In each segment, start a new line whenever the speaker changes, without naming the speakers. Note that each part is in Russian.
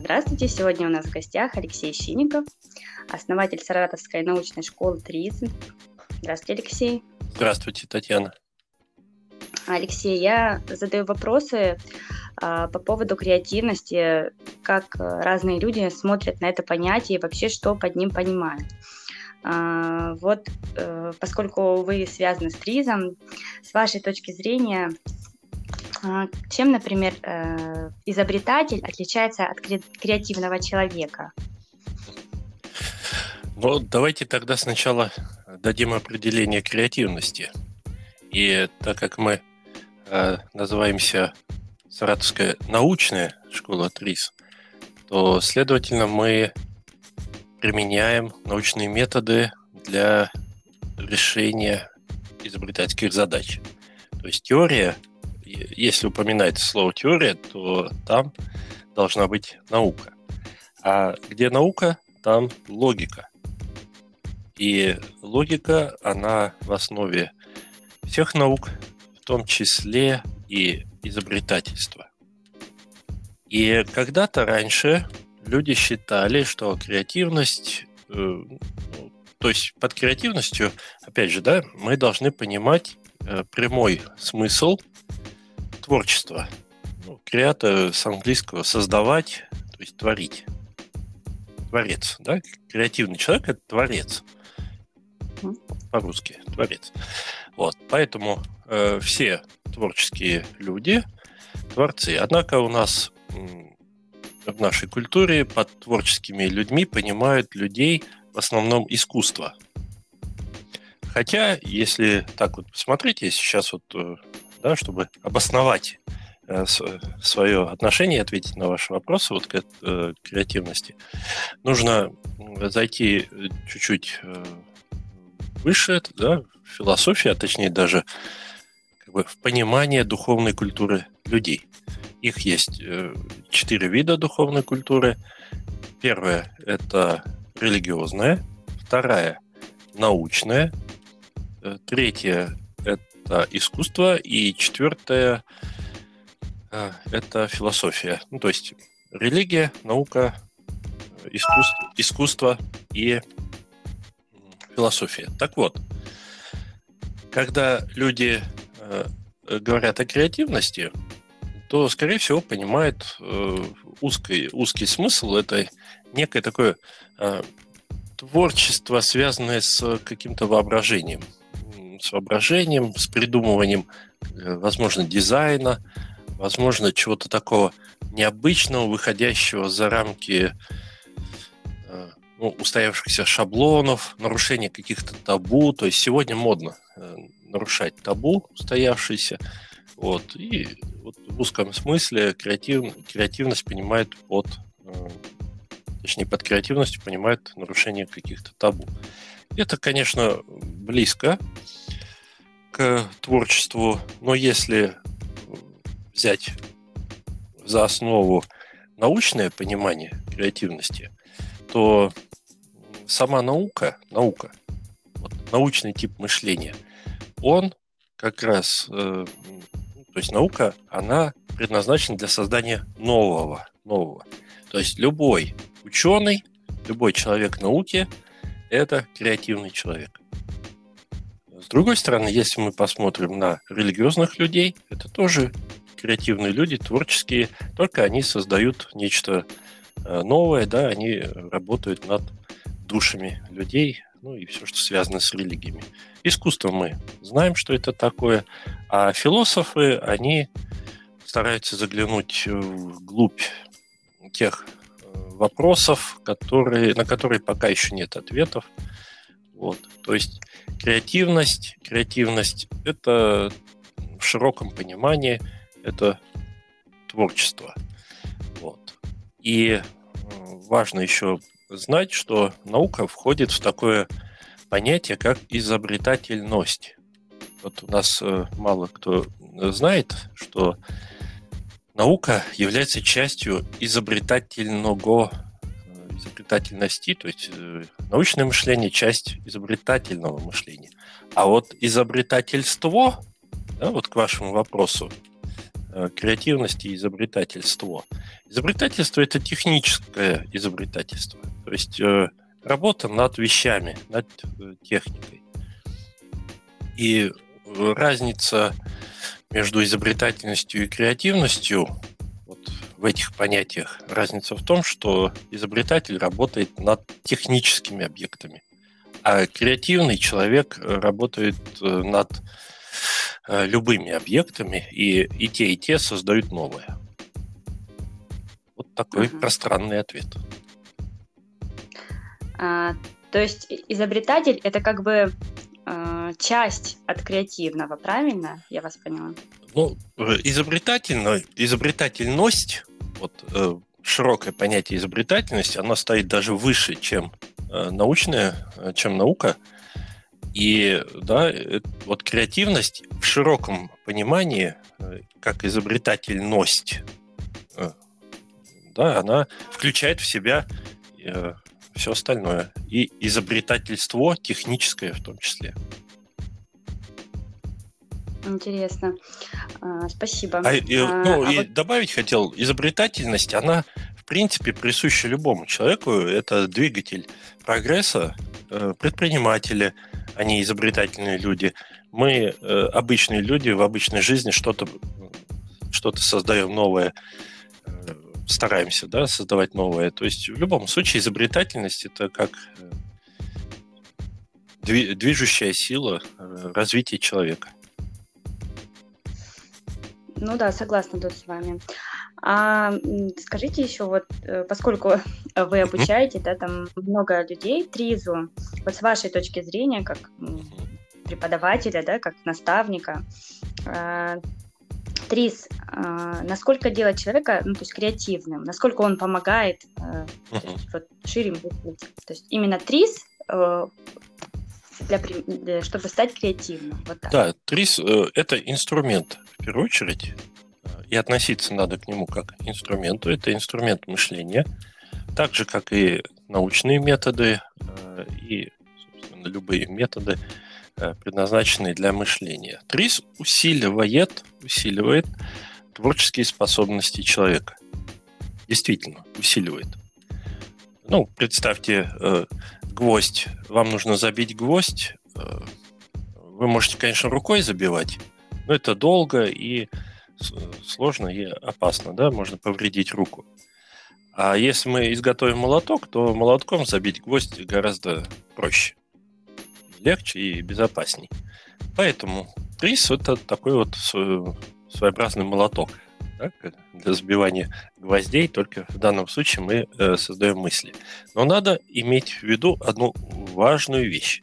Здравствуйте! Сегодня у нас в гостях Алексей Щиников, основатель Саратовской научной школы ТРИЗ. Здравствуйте, Алексей!
Здравствуйте, Татьяна!
Алексей, я задаю вопросы а, по поводу креативности, как разные люди смотрят на это понятие и вообще что под ним понимают. А, вот, э, поскольку вы связаны с ТРИЗом, с вашей точки зрения, а, чем, например, э, изобретатель отличается от креативного человека?
Ну, давайте тогда сначала дадим определение креативности. И так как мы э, называемся Саратовская научная школа ТРИС, то, следовательно, мы применяем научные методы для решения изобретательских задач. То есть теория если упоминается слово теория, то там должна быть наука. А где наука, там логика. И логика, она в основе всех наук, в том числе и изобретательства. И когда-то раньше люди считали, что креативность, э, ну, то есть под креативностью, опять же, да, мы должны понимать э, прямой смысл творчество. Ну, креата с английского создавать, то есть творить. Творец, да? Креативный человек это творец. По-русски творец. Вот, поэтому э, все творческие люди творцы. Однако у нас в нашей культуре под творческими людьми понимают людей в основном искусство. Хотя, если так вот посмотреть, я сейчас вот э, да, чтобы обосновать э, свое отношение ответить на ваши вопросы вот к э, креативности, нужно зайти чуть-чуть э, выше, да, в философию, а точнее даже как бы в понимание духовной культуры людей. Их есть четыре вида духовной культуры. Первая – это религиозная, вторая – научная, третья искусство, и четвертое э, это философия. Ну, то есть религия, наука, искусство, искусство и философия. Так вот, когда люди э, говорят о креативности, то, скорее всего, понимают э, узкий, узкий смысл. Это некое такое э, творчество, связанное с каким-то воображением с с придумыванием, э, возможно, дизайна, возможно, чего-то такого необычного, выходящего за рамки э, ну, устоявшихся шаблонов, нарушения каких-то табу. То есть сегодня модно э, нарушать табу устоявшиеся. Вот. И вот в узком смысле креатив, креативность понимает под точнее, под креативностью понимает нарушение каких-то табу. Это, конечно, близко к творчеству, но если взять за основу научное понимание креативности, то сама наука, наука, вот, научный тип мышления, он как раз, э, то есть наука, она предназначена для создания нового, нового. То есть любой ученый, любой человек науки – это креативный человек. С другой стороны, если мы посмотрим на религиозных людей, это тоже креативные люди, творческие, только они создают нечто э, новое, да, они работают над душами людей, ну и все, что связано с религиями. Искусство мы знаем, что это такое, а философы, они стараются заглянуть вглубь тех э, вопросов, которые, на которые пока еще нет ответов. Вот. То есть Креативность, креативность – это в широком понимании это творчество. Вот. И важно еще знать, что наука входит в такое понятие, как изобретательность. Вот у нас э, мало кто знает, что наука является частью изобретательного изобретательности, то есть э, научное мышление – часть изобретательного мышления. А вот изобретательство, да, вот к вашему вопросу, э, креативность и изобретательство. Изобретательство – это техническое изобретательство, то есть э, работа над вещами, над техникой. И разница между изобретательностью и креативностью в этих понятиях разница в том, что изобретатель работает над техническими объектами, а креативный человек работает над Э, любыми объектами, и, и те, и те создают новое. Вот такой uh-huh. пространный ответ.
А, то есть изобретатель это как бы э, часть от креативного, правильно? Я вас поняла.
Ну, э, изобретательно, изобретательность, вот э, широкое понятие изобретательности, оно стоит даже выше, чем э, научная, э, чем наука. И да, вот креативность в широком понимании, э, как изобретательность, э, да, она включает в себя э, все остальное. И изобретательство техническое в том числе.
Интересно. А, спасибо.
А, и, а, ну, а и вот... добавить хотел, изобретательность, она в принципе присуща любому человеку. Это двигатель прогресса, предприниматели – они изобретательные люди. Мы, э, обычные люди, в обычной жизни что-то что создаем новое, э, стараемся да, создавать новое. То есть в любом случае изобретательность это как э, движущая сила э, развития человека.
Ну да, согласна тут с вами. А скажите еще, вот э, поскольку вы обучаете, да, там много людей Тризу, вот с вашей точки зрения, как преподавателя, да, как наставника, а, Триз, а, насколько делать человека, ну, то есть креативным, насколько он помогает uh-huh. вот, шире мыслить. То есть именно Триз э, для, чтобы стать креативным. Вот
так. Да, Трис – это инструмент, в первую очередь, и относиться надо к нему как к инструменту. Это инструмент мышления, так же, как и научные методы э, и, собственно, любые методы, э, предназначенные для мышления. ТРИС усиливает, усиливает творческие способности человека. Действительно, усиливает. Ну, представьте, э, гвоздь. Вам нужно забить гвоздь. Вы можете, конечно, рукой забивать, но это долго и сложно и опасно, да, можно повредить руку. А если мы изготовим молоток, то молотком забить гвоздь гораздо проще, легче и безопасней. Поэтому рис это такой вот своеобразный молоток да, для забивания гвоздей, только в данном случае мы э, создаем мысли. Но надо иметь в виду одну важную вещь.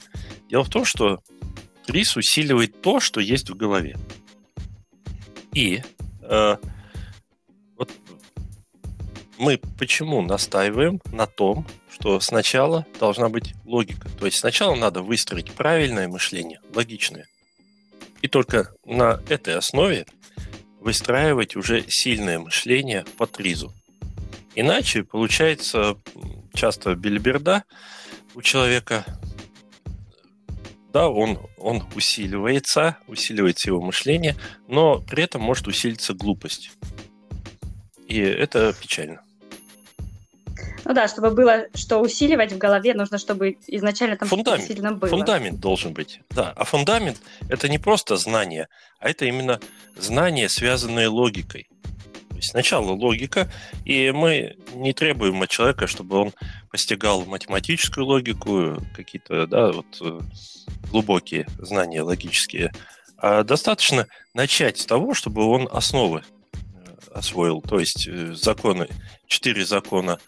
Дело в том, что рис усиливает то, что есть в голове. И э, вот мы почему настаиваем на том, что сначала должна быть логика. То есть сначала надо выстроить правильное мышление, логичное. И только на этой основе выстраивать уже сильное мышление по тризу. Иначе получается часто бельберда у человека, да, он, он усиливается, усиливается его мышление, но при этом может усилиться глупость. И это печально.
Ну да, чтобы было что усиливать в голове, нужно, чтобы изначально там
фундамент, сильно было. Фундамент должен быть, да. А фундамент – это не просто знание, а это именно знание, связанное логикой. Сначала логика, и мы не требуем от человека, чтобы он постигал математическую логику, какие-то, да, вот э, глубокие знания логические, а достаточно начать с того, чтобы он основы э, освоил, то есть э, законы, четыре закона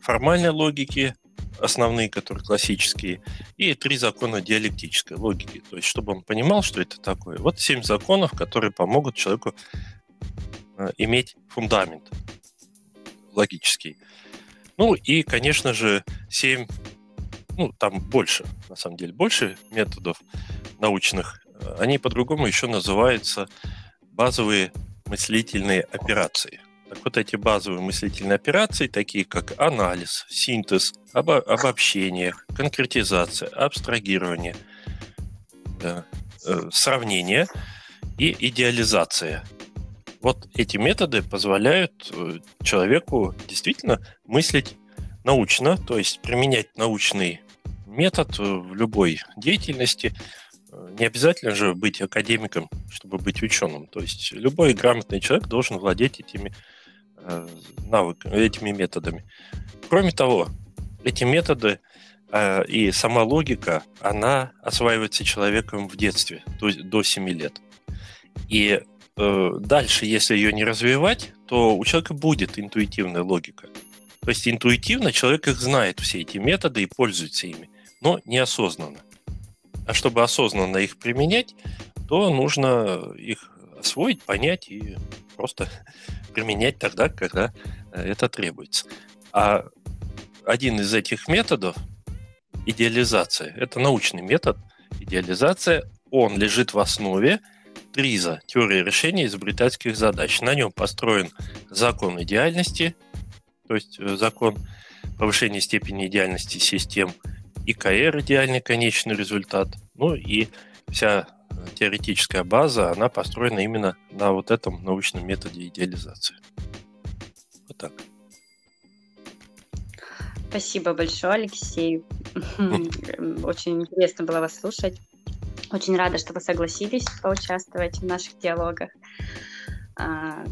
формальной логики, основные, которые классические, и три закона диалектической логики. То есть, чтобы он понимал, что это такое. Вот семь законов, которые помогут человеку иметь фундамент логический. Ну и, конечно же, семь, ну там больше, на самом деле, больше методов научных. Они по-другому еще называются базовые мыслительные операции. Так вот эти базовые мыслительные операции, такие как анализ, синтез, обо- обобщение, конкретизация, абстрагирование, да, э, сравнение и идеализация. Вот эти методы позволяют э, человеку действительно мыслить научно, то есть применять научный метод в любой деятельности. Не обязательно же быть академиком, чтобы быть ученым. То есть любой грамотный человек должен владеть этими э, навыками, этими методами. Кроме того, эти методы э, и сама логика, она осваивается человеком в детстве, до, до 7 лет. И э, дальше, если ее не развивать, то у человека будет интуитивная логика. То есть интуитивно человек их знает, все эти методы, и пользуется ими, но неосознанно. А чтобы осознанно их применять, то нужно их освоить, понять и просто применять тогда, когда э, это требуется. А один из этих методов – идеализация. Это научный метод идеализация. Он лежит в основе ТРИЗа – теории решения изобретательских задач. На нем построен закон идеальности, то есть э, закон повышения степени идеальности систем, ИКР – идеальный конечный результат, ну и вся теоретическая база, она построена именно на вот этом научном методе идеализации. Вот так.
Спасибо большое, Алексей. Очень интересно было вас слушать. Очень рада, что вы согласились поучаствовать в наших диалогах. А,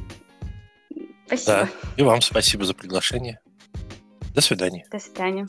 спасибо. Да, и вам спасибо за приглашение. До свидания.
До свидания.